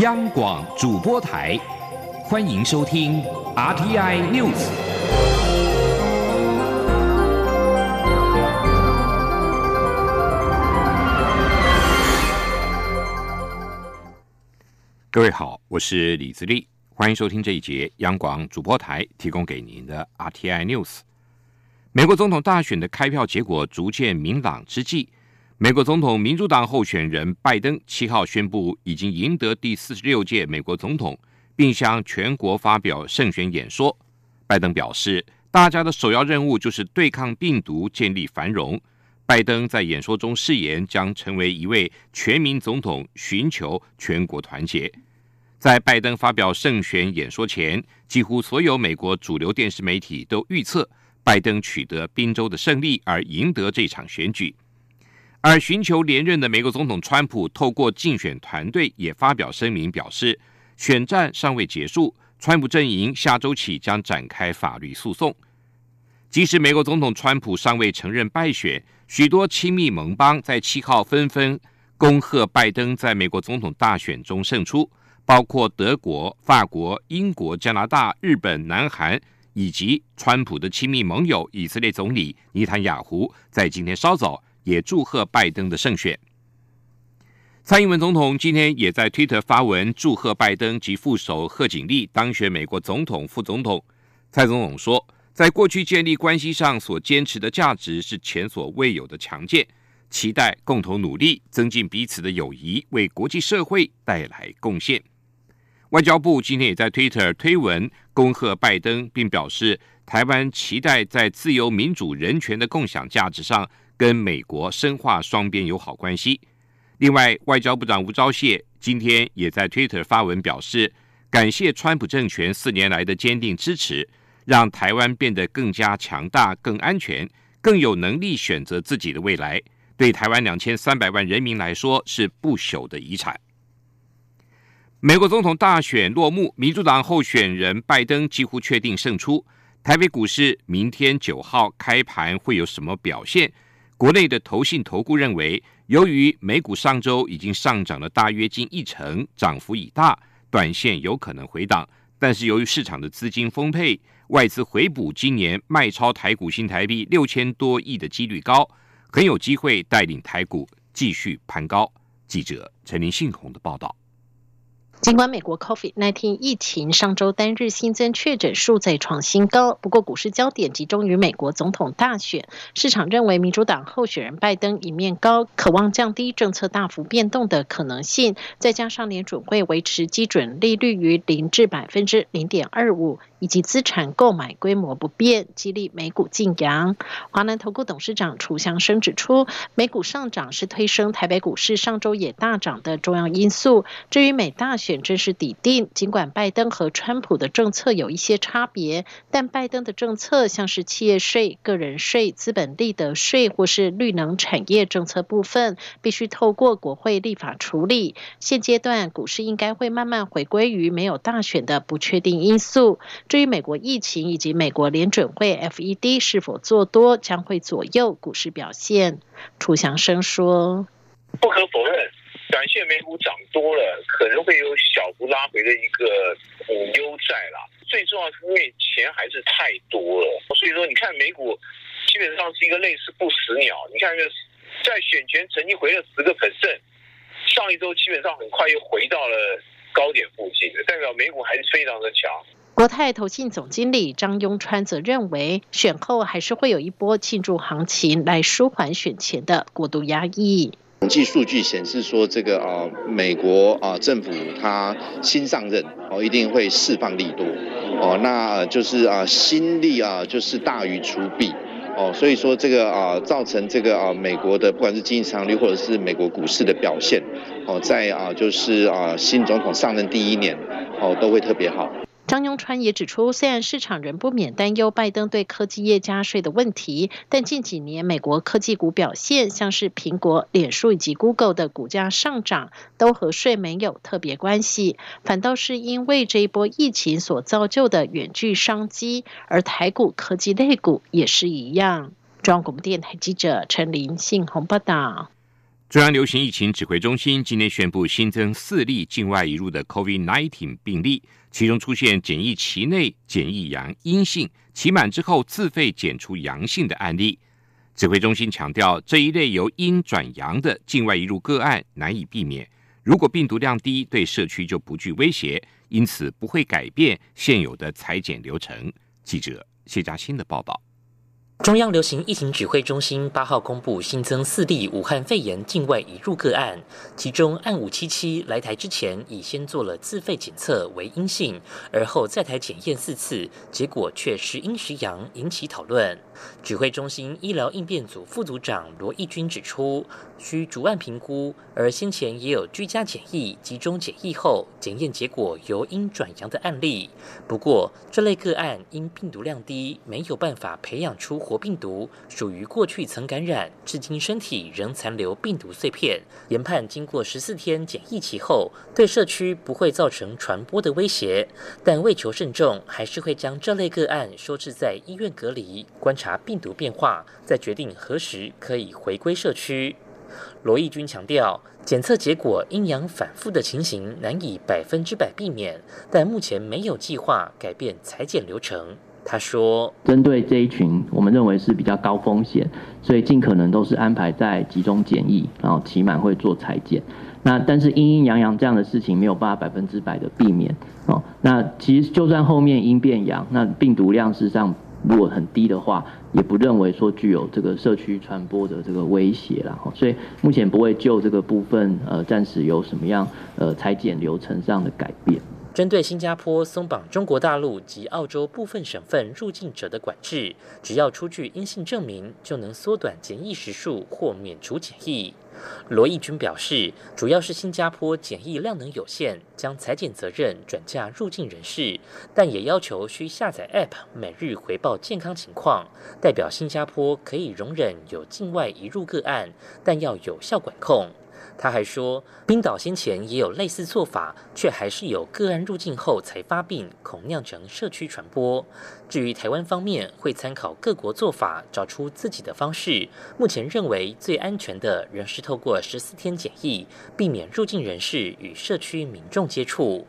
央广主播台，欢迎收听 RTI News。各位好，我是李自立，欢迎收听这一节央广主播台提供给您的 RTI News。美国总统大选的开票结果逐渐明朗之际。美国总统民主党候选人拜登七号宣布已经赢得第四十六届美国总统，并向全国发表胜选演说。拜登表示，大家的首要任务就是对抗病毒，建立繁荣。拜登在演说中誓言将成为一位全民总统，寻求全国团结。在拜登发表胜选演说前，几乎所有美国主流电视媒体都预测拜登取得宾州的胜利，而赢得这场选举。而寻求连任的美国总统川普透过竞选团队也发表声明，表示选战尚未结束，川普阵营下周起将展开法律诉讼。即使美国总统川普尚未承认败选，许多亲密盟邦在七号纷纷恭贺拜登在美国总统大选中胜出，包括德国、法国、英国、加拿大、日本、南韩以及川普的亲密盟友以色列总理尼坦雅胡，在今天稍早。也祝贺拜登的胜选。蔡英文总统今天也在推特发文祝贺拜登及副手贺锦丽当选美国总统、副总统。蔡总统说，在过去建立关系上所坚持的价值是前所未有的强健，期待共同努力，增进彼此的友谊，为国际社会带来贡献。外交部今天也在推特推文恭贺拜登，并表示台湾期待在自由、民主、人权的共享价值上。跟美国深化双边友好关系。另外，外交部长吴钊燮今天也在 Twitter 发文表示，感谢川普政权四年来的坚定支持，让台湾变得更加强大、更安全、更有能力选择自己的未来。对台湾两千三百万人民来说，是不朽的遗产。美国总统大选落幕，民主党候选人拜登几乎确定胜出。台北股市明天九号开盘会有什么表现？国内的投信投顾认为，由于美股上周已经上涨了大约近一成，涨幅已大，短线有可能回档。但是由于市场的资金丰沛，外资回补今年卖超台股新台币六千多亿的几率高，很有机会带领台股继续攀高。记者陈林信宏的报道。尽管美国 COVID-19 疫情上周单日新增确诊数再创新高，不过股市焦点集中于美国总统大选。市场认为民主党候选人拜登一面高，渴望降低政策大幅变动的可能性，再加上联准会维持基准利率于零至百分之零点二五。以及资产购买规模不变，激励美股晋阳。华南投顾董事长楚祥生指出，美股上涨是推升台北股市上周也大涨的重要因素。至于美大选正式抵定，尽管拜登和川普的政策有一些差别，但拜登的政策像是企业税、个人税、资本利得税或是绿能产业政策部分，必须透过国会立法处理。现阶段股市应该会慢慢回归于没有大选的不确定因素。至于美国疫情以及美国联准会 FED 是否做多，将会左右股市表现。楚祥生说：“不可否认，短线美股涨多了，可能会有小幅拉回的一个股优债啦。最重要是因为钱还是太多了，所以说你看美股基本上是一个类似不死鸟。你看，在选前曾经回了十个百分上一周基本上很快又回到了高点附近，代表美股还是非常的强。”国泰投信总经理张庸川则认为，选后还是会有一波庆祝行情，来舒缓选前的过度压抑。统计数据显示说，这个啊，美国啊政府他新上任哦，一定会释放利多哦，那就是啊新利啊就是大于除弊哦，所以说这个啊造成这个啊美国的不管是经济增长率或者是美国股市的表现哦，在啊就是啊新总统上任第一年哦都会特别好。张永川也指出，虽然市场仍不免担忧拜登对科技业加税的问题，但近几年美国科技股表现，像是苹果、脸书以及 Google 的股价上涨，都和税没有特别关系，反倒是因为这一波疫情所造就的远距商机，而台股科技类股也是一样。中央广播电台记者陈琳信鸿报道。中央流行疫情指挥中心今天宣布新增四例境外移入的 COVID-19 病例，其中出现检疫期内检疫阳阴性，期满之后自费检出阳性的案例。指挥中心强调，这一类由阴转阳的境外移入个案难以避免，如果病毒量低，对社区就不具威胁，因此不会改变现有的裁剪流程。记者谢嘉欣的报道。中央流行疫情指挥中心八号公布新增四例武汉肺炎境外移入个案，其中案五七七来台之前已先做了自费检测为阴性，而后在台检验四次，结果却时阴时阳，引起讨论。指挥中心医疗应变组副组长罗义军指出，需逐案评估，而先前也有居家检疫、集中检疫后检验结果由阴转阳的案例。不过，这类个案因病毒量低，没有办法培养出活病毒，属于过去曾感染，至今身体仍残留病毒碎片。研判经过十四天检疫期后，对社区不会造成传播的威胁，但为求慎重，还是会将这类个案收治在医院隔离观察。病毒变化，再决定何时可以回归社区。罗义军强调，检测结果阴阳反复的情形难以百分之百避免，但目前没有计划改变裁剪流程。他说：“针对这一群，我们认为是比较高风险，所以尽可能都是安排在集中检疫，然后期满会做裁剪。那但是阴阴阳阳这样的事情没有办法百分之百的避免哦。那其实就算后面阴变阳，那病毒量事实上。”如果很低的话，也不认为说具有这个社区传播的这个威胁了哈，所以目前不会就这个部分呃暂时有什么样呃裁剪流程上的改变。针对新加坡松绑中国大陆及澳洲部分省份入境者的管制，只要出具阴性证明，就能缩短检疫时数或免除检疫。罗义军表示，主要是新加坡检疫量能有限，将裁剪责任转嫁入境人士，但也要求需下载 App，每日回报健康情况。代表新加坡可以容忍有境外移入个案，但要有效管控。他还说，冰岛先前也有类似做法，却还是有个案入境后才发病，恐酿成社区传播。至于台湾方面，会参考各国做法，找出自己的方式。目前认为最安全的仍是透过十四天检疫，避免入境人士与社区民众接触。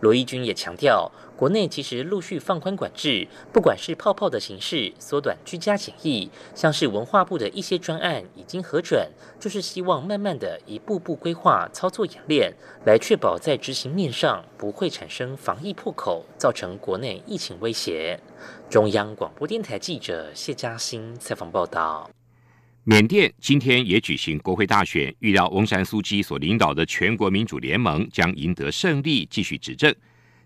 罗义军也强调。国内其实陆续放宽管制，不管是泡泡的形式缩短居家检疫，像是文化部的一些专案已经核准，就是希望慢慢的一步步规划操作演练，来确保在执行面上不会产生防疫破口，造成国内疫情威胁。中央广播电台记者谢嘉欣采访报道。缅甸今天也举行国会大选，预料翁山苏基所领导的全国民主联盟将赢得胜利，继续执政。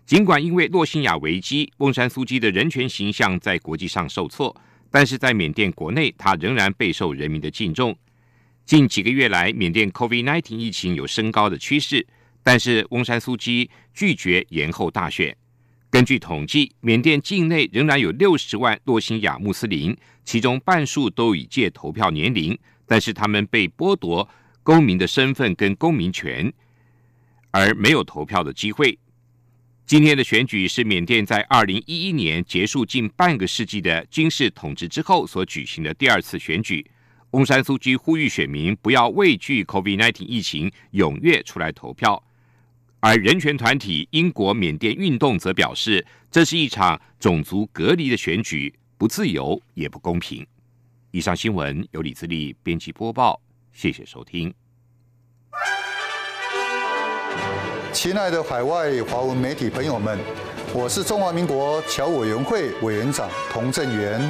尽管因为洛辛亚危机，翁山苏基的人权形象在国际上受挫，但是在缅甸国内，他仍然备受人民的敬重。近几个月来，缅甸 COVID-19 疫情有升高的趋势，但是翁山苏基拒绝延后大选。根据统计，缅甸境内仍然有六十万洛辛亚穆斯林，其中半数都已届投票年龄，但是他们被剥夺公民的身份跟公民权，而没有投票的机会。今天的选举是缅甸在二零一一年结束近半个世纪的军事统治之后所举行的第二次选举。翁山苏居呼吁选民不要畏惧 COVID-19 疫情，踊跃出来投票。而人权团体英国缅甸运动则表示，这是一场种族隔离的选举，不自由也不公平。以上新闻由李自力编辑播报，谢谢收听。亲爱的海外华文媒体朋友们，我是中华民国侨委员会委员长童振源。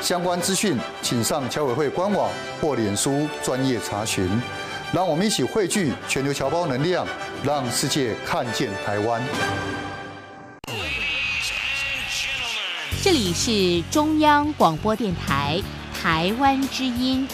相关资讯请上侨委会官网或脸书专业查询。让我们一起汇聚全球侨胞能量，让世界看见台湾。这里是中央广播电台台湾之音。